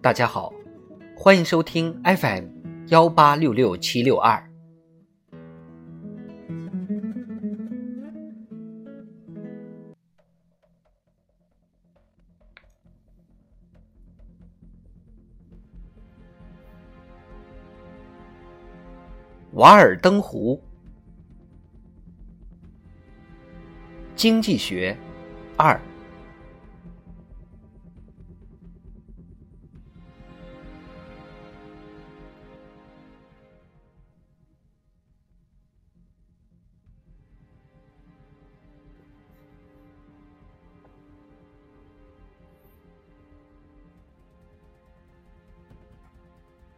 大家好，欢迎收听 FM 幺八六六七六二。《瓦尔登湖》经济学二。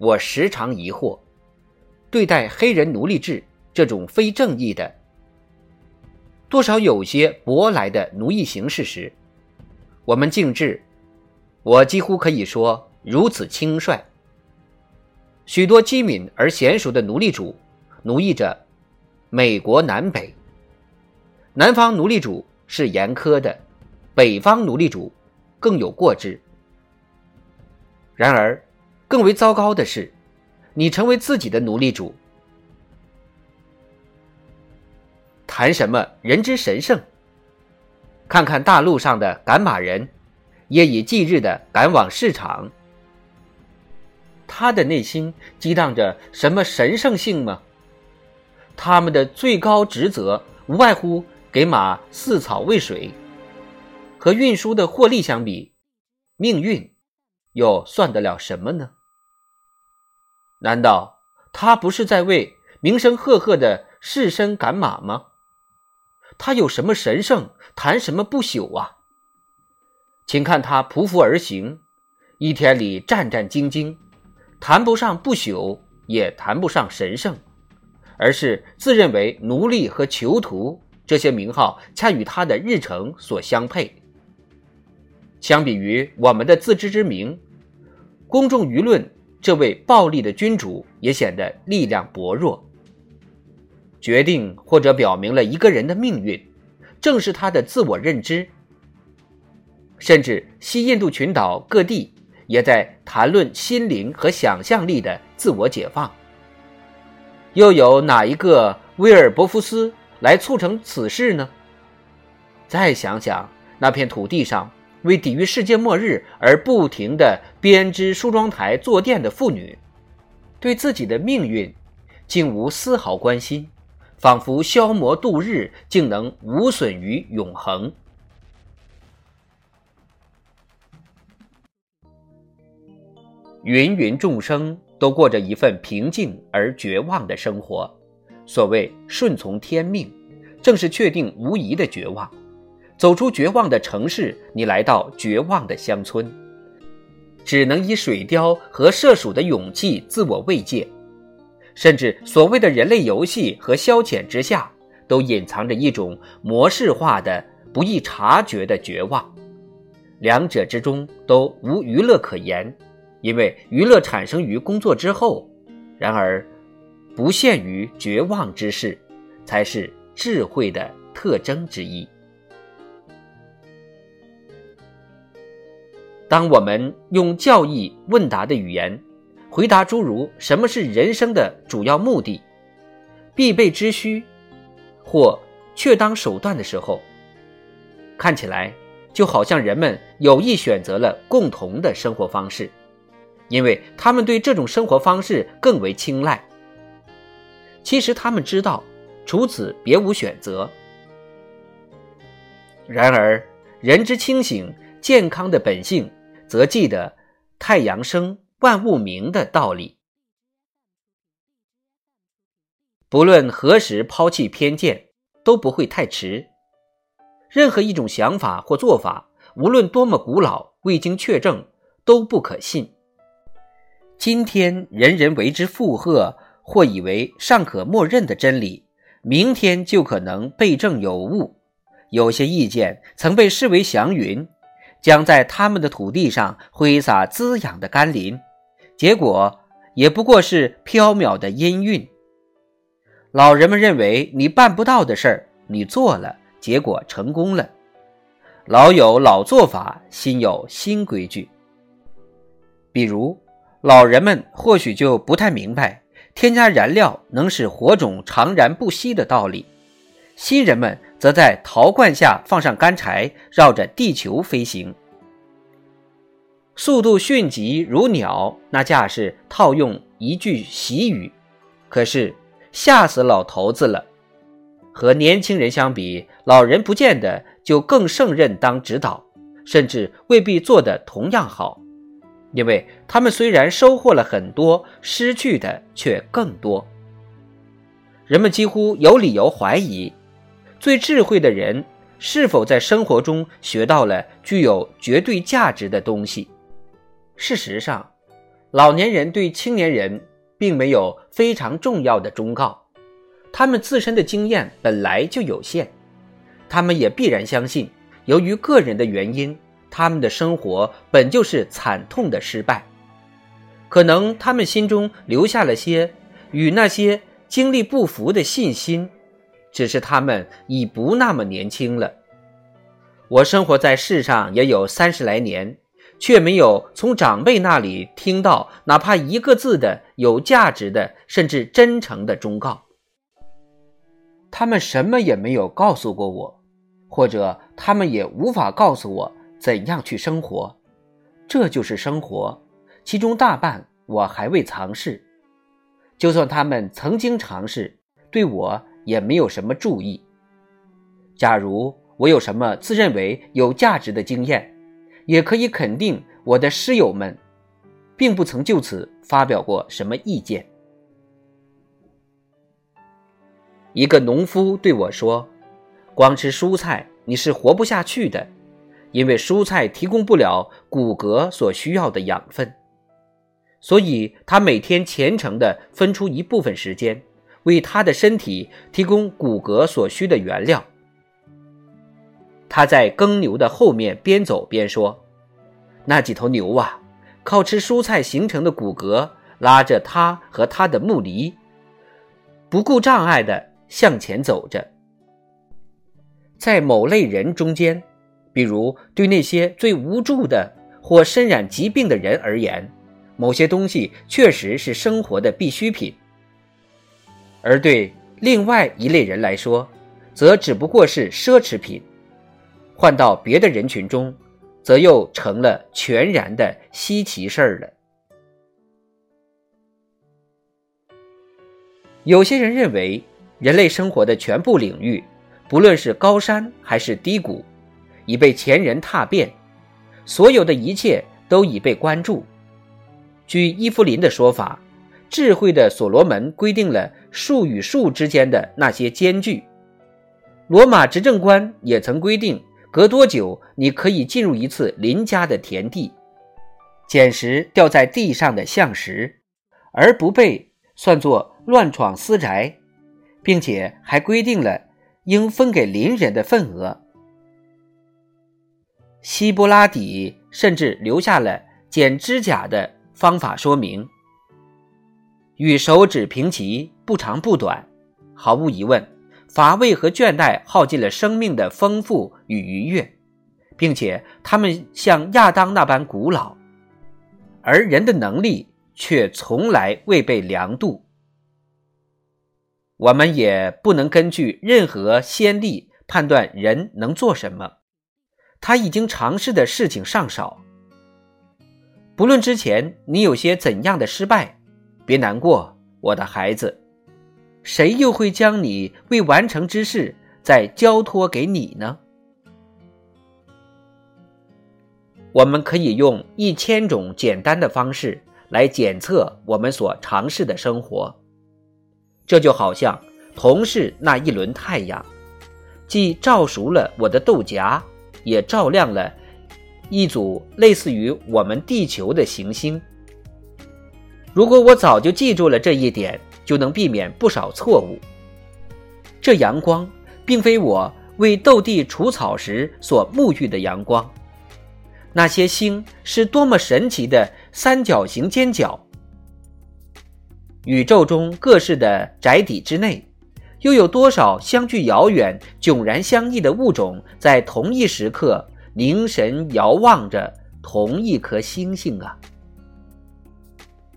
我时常疑惑。对待黑人奴隶制这种非正义的、多少有些舶来的奴役形式时，我们竟至，我几乎可以说如此轻率。许多机敏而娴熟的奴隶主奴役着美国南北，南方奴隶主是严苛的，北方奴隶主更有过之。然而，更为糟糕的是。你成为自己的奴隶主，谈什么人之神圣？看看大路上的赶马人，夜以继日的赶往市场，他的内心激荡着什么神圣性吗？他们的最高职责无外乎给马饲草喂水，和运输的获利相比，命运又算得了什么呢？难道他不是在为名声赫赫的士绅赶马吗？他有什么神圣，谈什么不朽啊？请看他匍匐而行，一天里战战兢兢，谈不上不朽，也谈不上神圣，而是自认为奴隶和囚徒这些名号恰与他的日程所相配。相比于我们的自知之明，公众舆论。这位暴力的君主也显得力量薄弱。决定或者表明了一个人的命运，正是他的自我认知。甚至西印度群岛各地也在谈论心灵和想象力的自我解放。又有哪一个威尔伯福斯来促成此事呢？再想想那片土地上。为抵御世界末日而不停地编织梳妆台、坐垫的妇女，对自己的命运竟无丝毫关心，仿佛消磨度日竟能无损于永恒。芸芸众生都过着一份平静而绝望的生活，所谓顺从天命，正是确定无疑的绝望。走出绝望的城市，你来到绝望的乡村，只能以水貂和射鼠的勇气自我慰藉。甚至所谓的人类游戏和消遣之下，都隐藏着一种模式化的、不易察觉的绝望。两者之中都无娱乐可言，因为娱乐产生于工作之后。然而，不限于绝望之事，才是智慧的特征之一。当我们用教义问答的语言回答诸如“什么是人生的主要目的、必备之需”或“确当手段”的时候，看起来就好像人们有意选择了共同的生活方式，因为他们对这种生活方式更为青睐。其实他们知道，除此别无选择。然而，人之清醒、健康的本性。则记得“太阳生，万物明”的道理。不论何时抛弃偏见，都不会太迟。任何一种想法或做法，无论多么古老，未经确证，都不可信。今天人人为之附和，或以为尚可默认的真理，明天就可能被证有误。有些意见曾被视为祥云。将在他们的土地上挥洒滋养的甘霖，结果也不过是缥缈的音韵。老人们认为你办不到的事儿，你做了，结果成功了。老有老做法，新有新规矩。比如，老人们或许就不太明白添加燃料能使火种长燃不息的道理；新人们则在陶罐下放上干柴，绕着地球飞行，速度迅疾如鸟。那架势套用一句习语，可是吓死老头子了。和年轻人相比，老人不见得就更胜任当指导，甚至未必做得同样好，因为他们虽然收获了很多，失去的却更多。人们几乎有理由怀疑，最智慧的人是否在生活中学到了具有绝对价值的东西。事实上，老年人对青年人并没有非常重要的忠告。他们自身的经验本来就有限，他们也必然相信，由于个人的原因，他们的生活本就是惨痛的失败。可能他们心中留下了些与那些经历不符的信心，只是他们已不那么年轻了。我生活在世上也有三十来年，却没有从长辈那里听到哪怕一个字的有价值的，甚至真诚的忠告。他们什么也没有告诉过我，或者他们也无法告诉我怎样去生活。这就是生活，其中大半我还未尝试。就算他们曾经尝试，对我也没有什么注意。假如我有什么自认为有价值的经验，也可以肯定我的师友们，并不曾就此发表过什么意见。一个农夫对我说：“光吃蔬菜你是活不下去的，因为蔬菜提供不了骨骼所需要的养分。所以他每天虔诚地分出一部分时间，为他的身体提供骨骼所需的原料。”他在耕牛的后面边走边说：“那几头牛啊，靠吃蔬菜形成的骨骼拉着他和他的木犁，不顾障碍的。”向前走着，在某类人中间，比如对那些最无助的或身染疾病的人而言，某些东西确实是生活的必需品；而对另外一类人来说，则只不过是奢侈品。换到别的人群中，则又成了全然的稀奇事儿了。有些人认为。人类生活的全部领域，不论是高山还是低谷，已被前人踏遍，所有的一切都已被关注。据伊芙琳的说法，智慧的所罗门规定了树与树之间的那些间距。罗马执政官也曾规定，隔多久你可以进入一次邻家的田地，捡拾掉在地上的橡石，而不被算作乱闯私宅。并且还规定了应分给邻人的份额。希波拉底甚至留下了剪指甲的方法说明：与手指平齐，不长不短。毫无疑问，乏味和倦怠耗尽了生命的丰富与愉悦，并且他们像亚当那般古老，而人的能力却从来未被量度。我们也不能根据任何先例判断人能做什么，他已经尝试的事情尚少。不论之前你有些怎样的失败，别难过，我的孩子，谁又会将你未完成之事再交托给你呢？我们可以用一千种简单的方式来检测我们所尝试的生活。这就好像同是那一轮太阳，既照熟了我的豆荚，也照亮了一组类似于我们地球的行星。如果我早就记住了这一点，就能避免不少错误。这阳光并非我为斗地除草时所沐浴的阳光，那些星是多么神奇的三角形尖角。宇宙中各式的宅邸之内，又有多少相距遥远、迥然相异的物种在同一时刻凝神遥望着同一颗星星啊？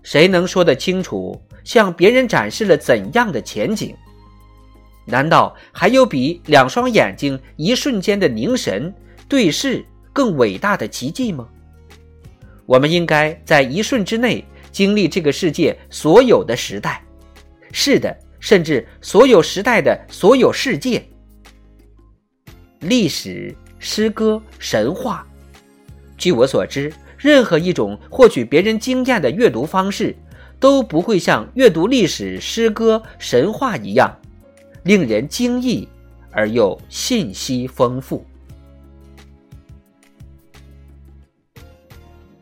谁能说得清楚，向别人展示了怎样的前景？难道还有比两双眼睛一瞬间的凝神对视更伟大的奇迹吗？我们应该在一瞬之内经历这个世界所有的时代，是的，甚至所有时代的所有世界。历史、诗歌、神话，据我所知，任何一种获取别人经验的阅读方式，都不会像阅读历史、诗歌、神话一样。令人惊异而又信息丰富。